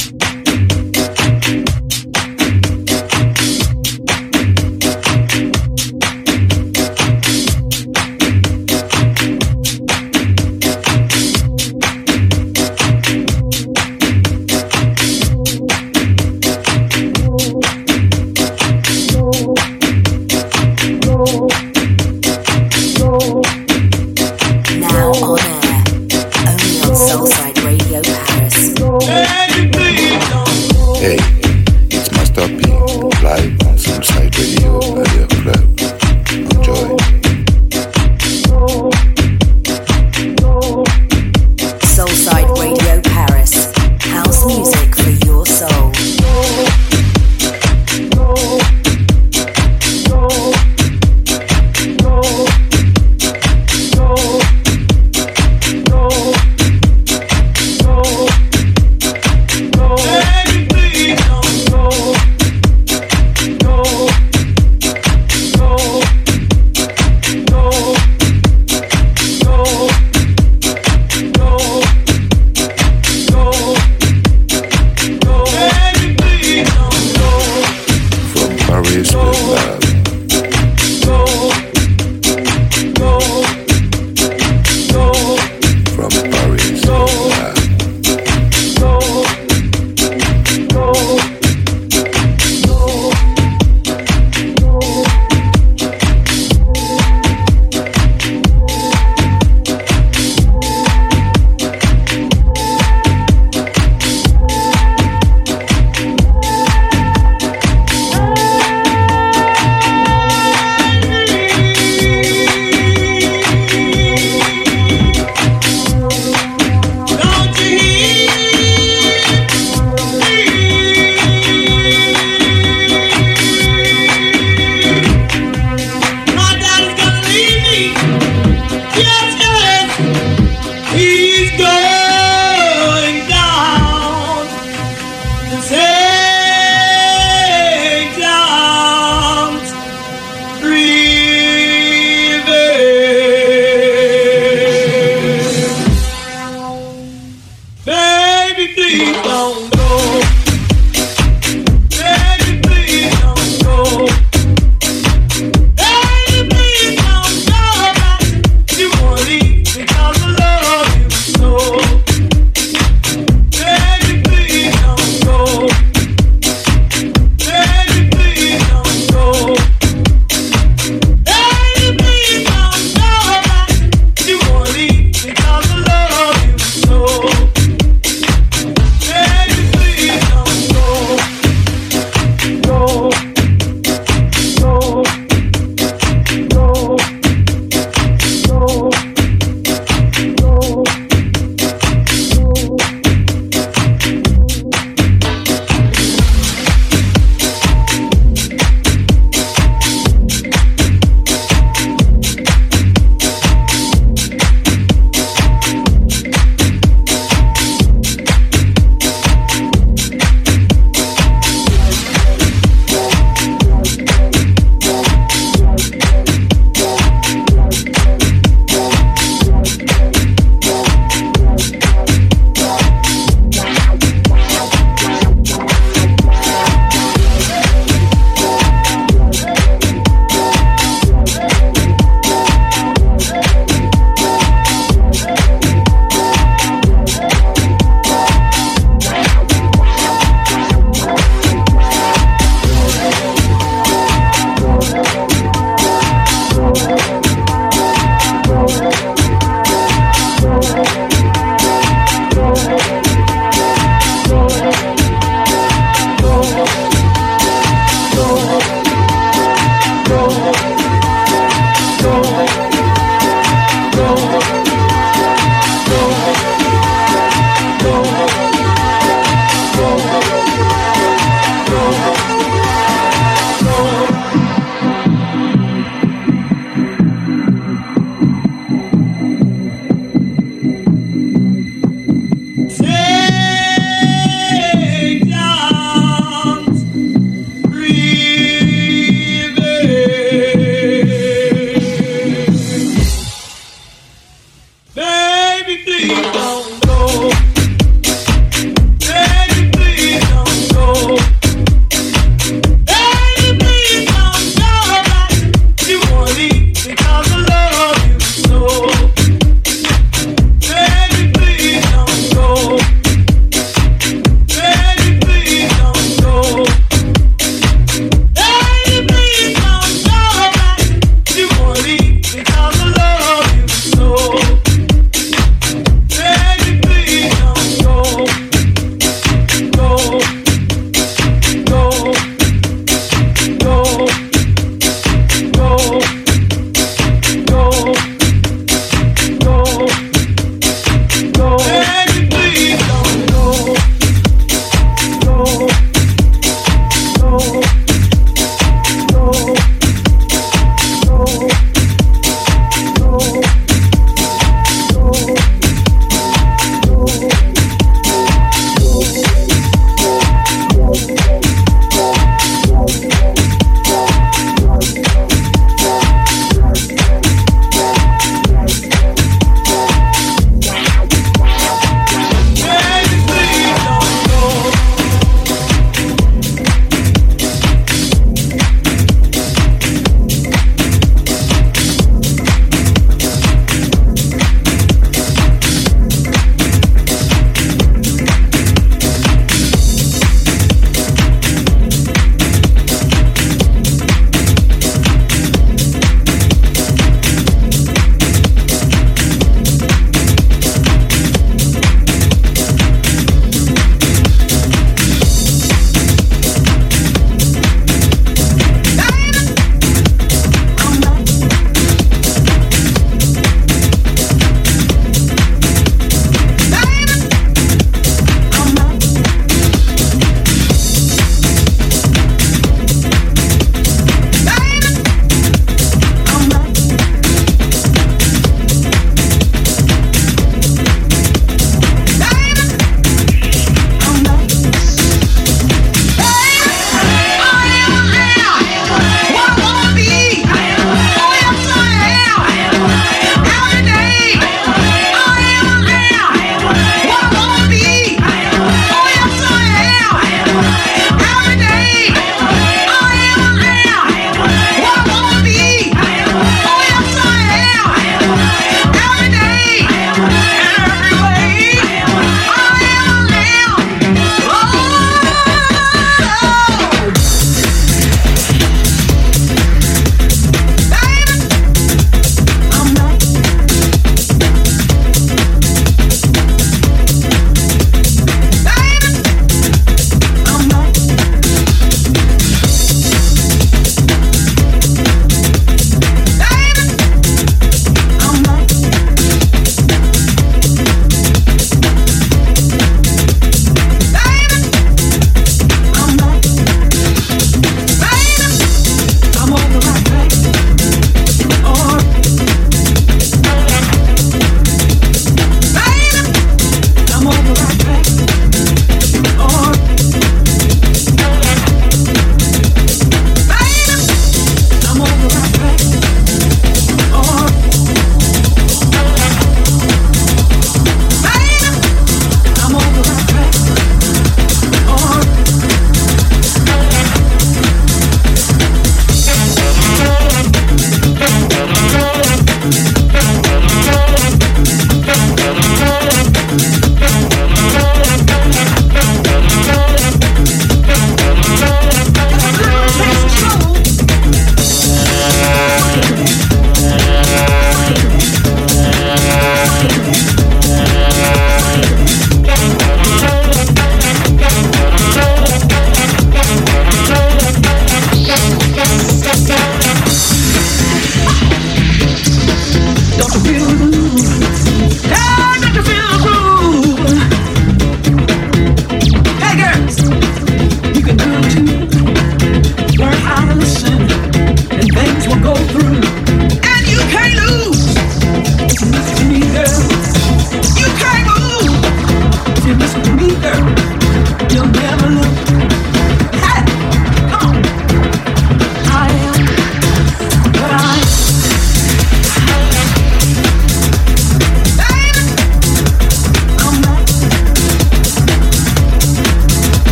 Baby, please.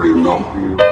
Thank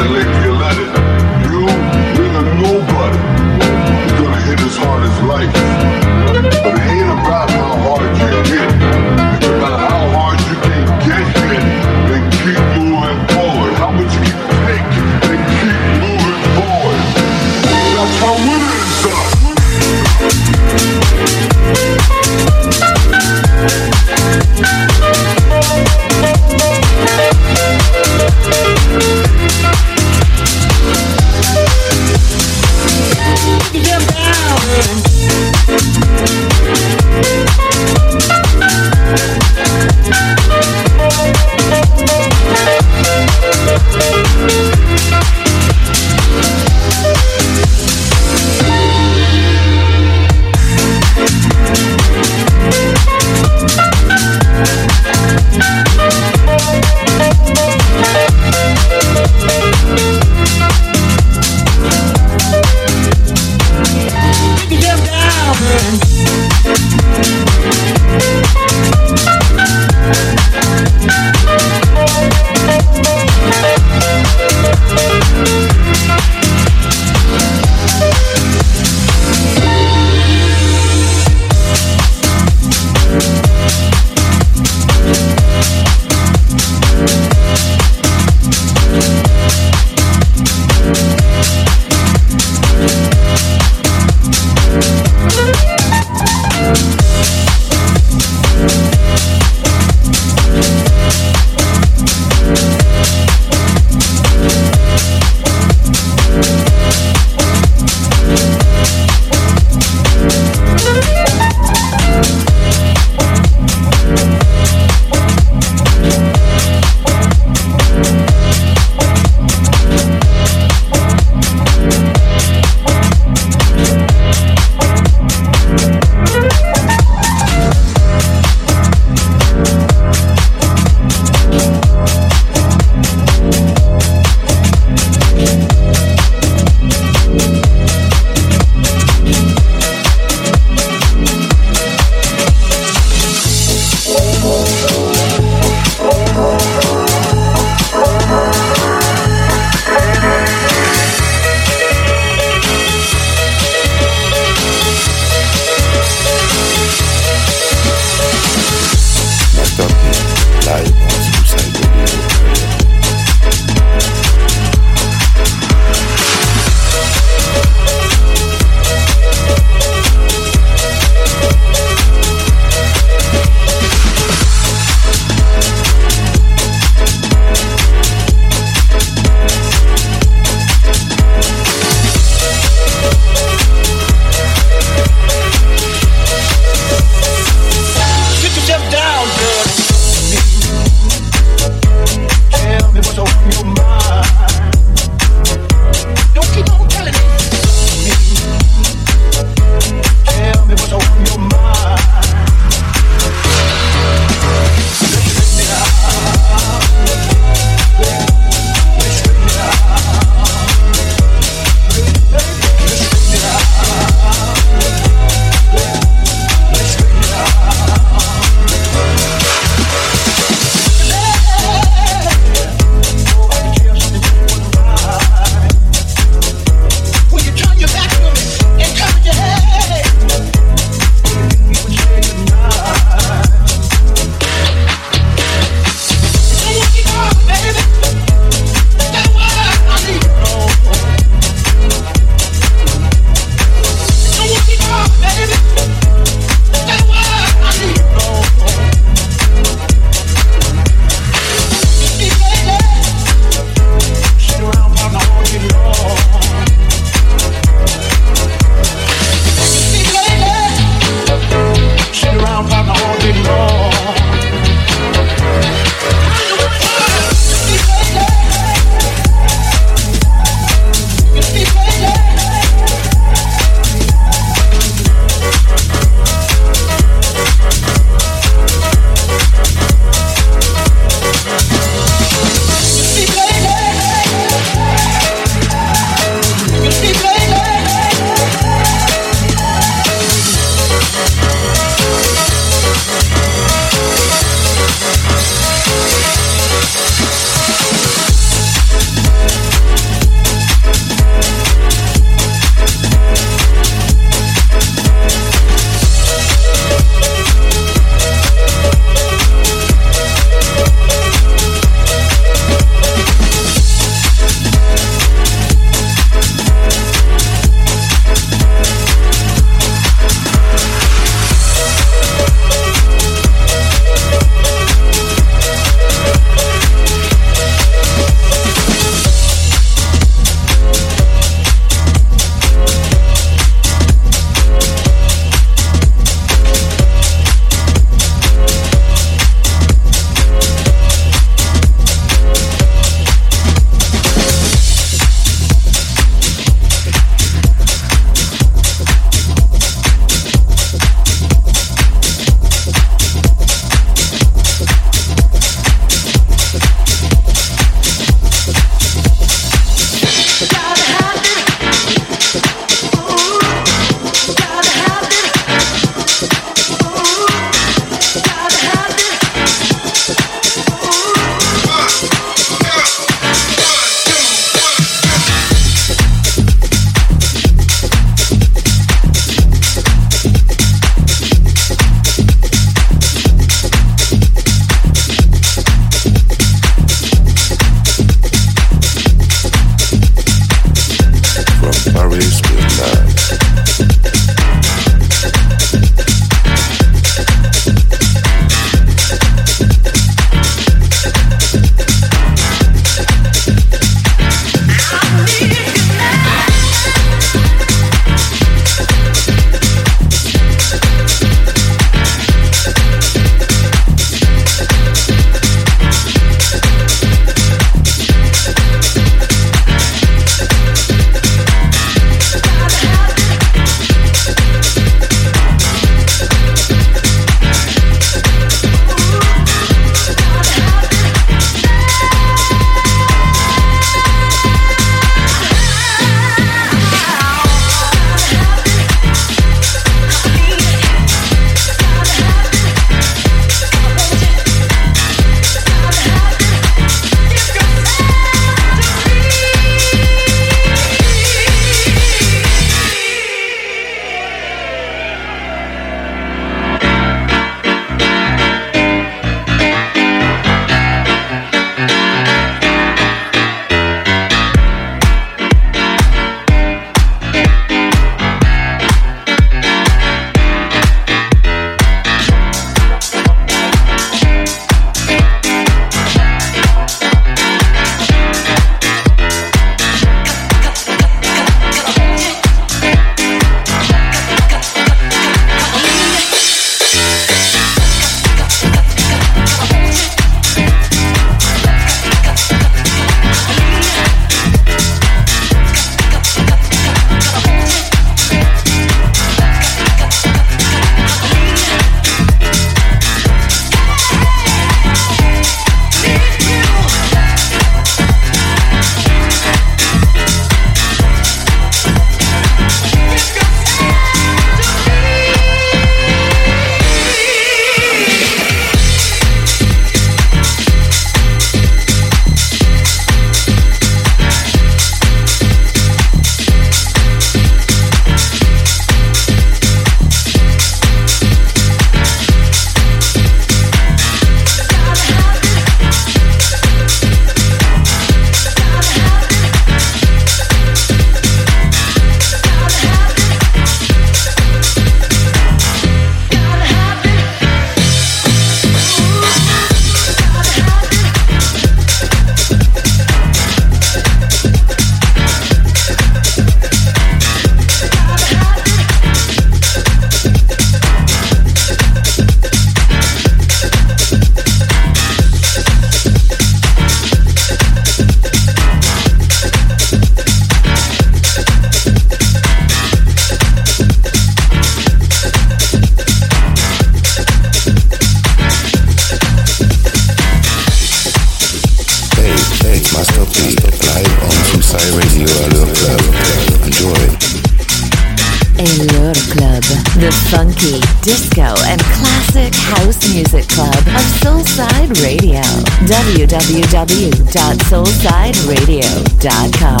www.soulsideradio.com.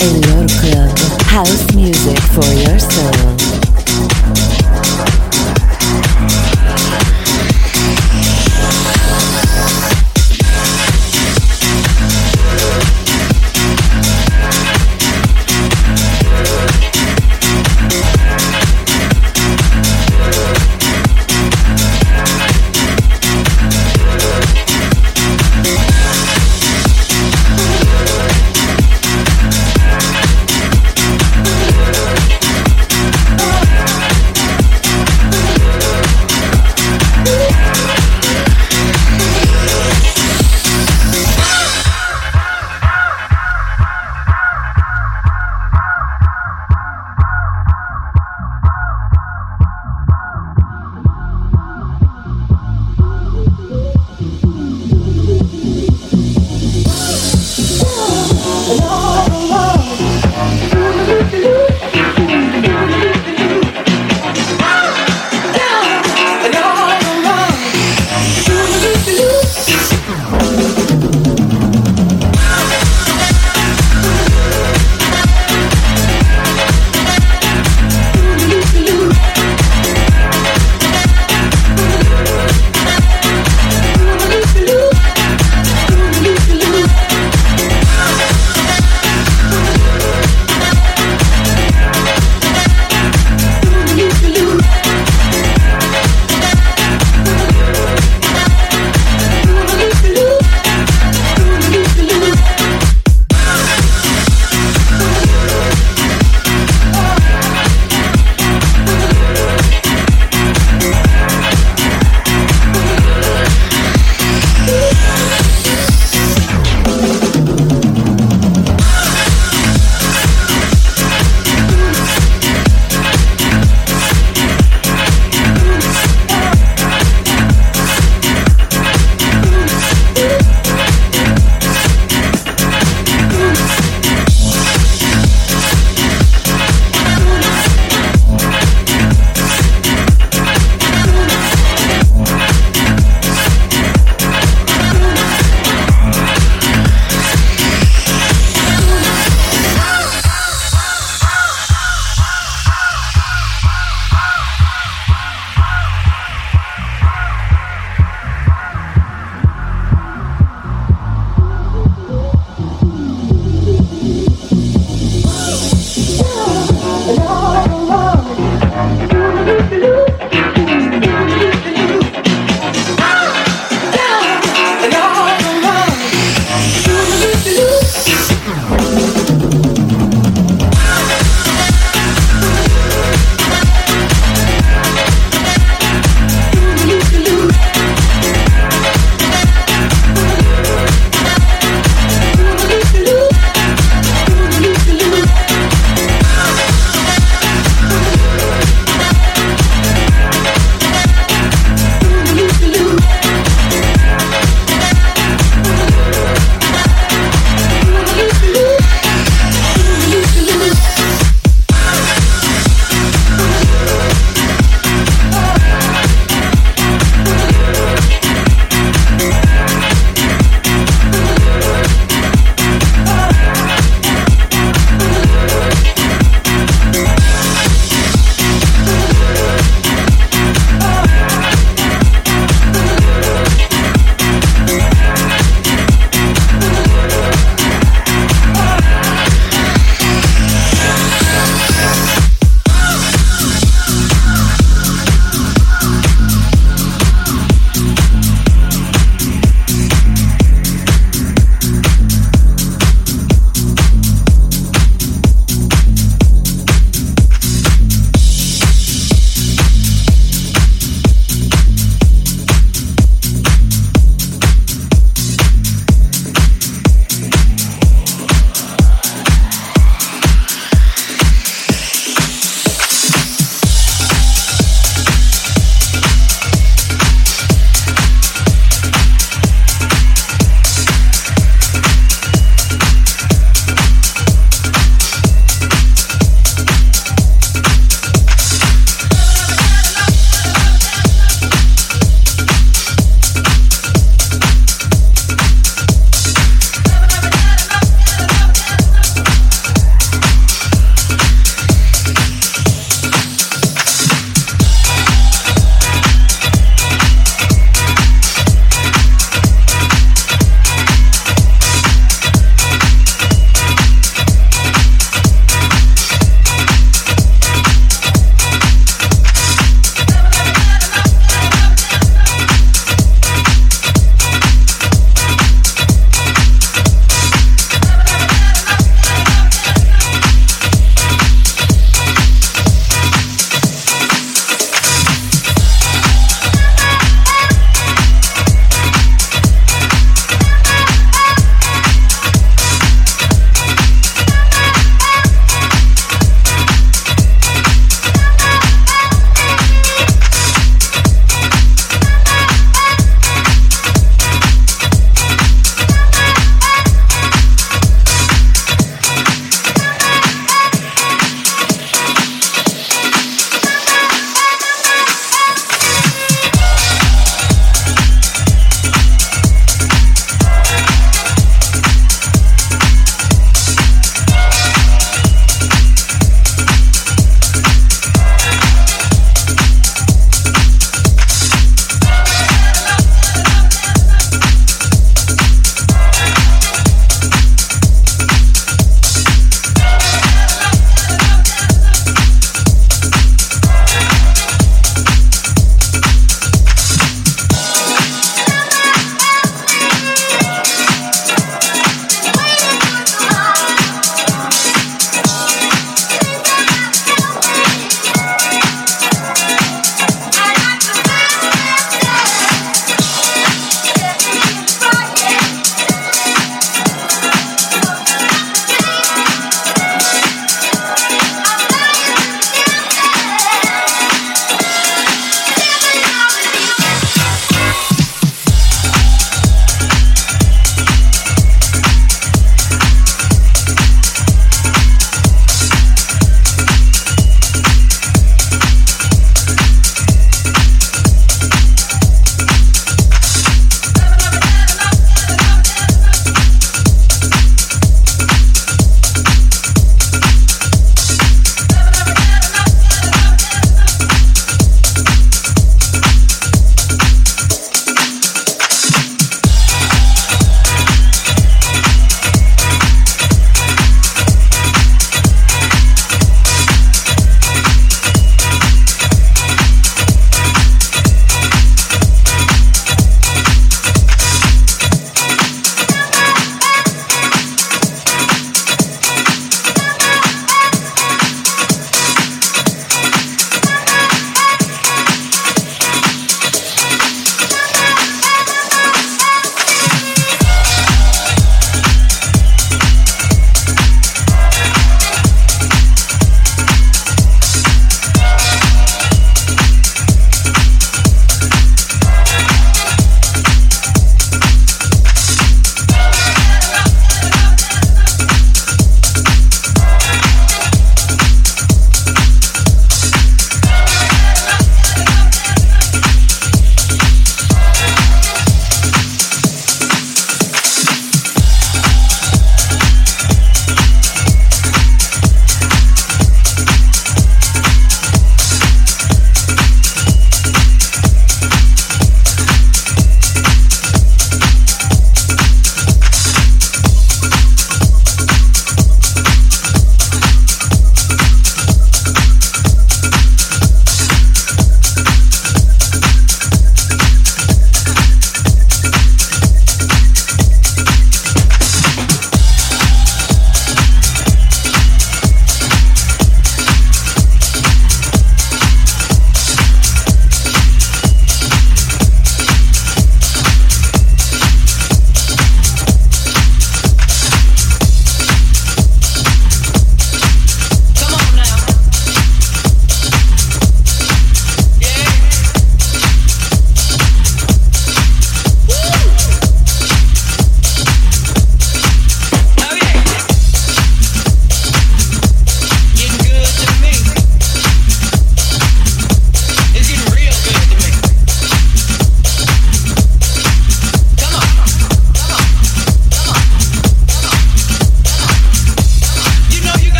Allure Club, house music for your soul.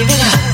Your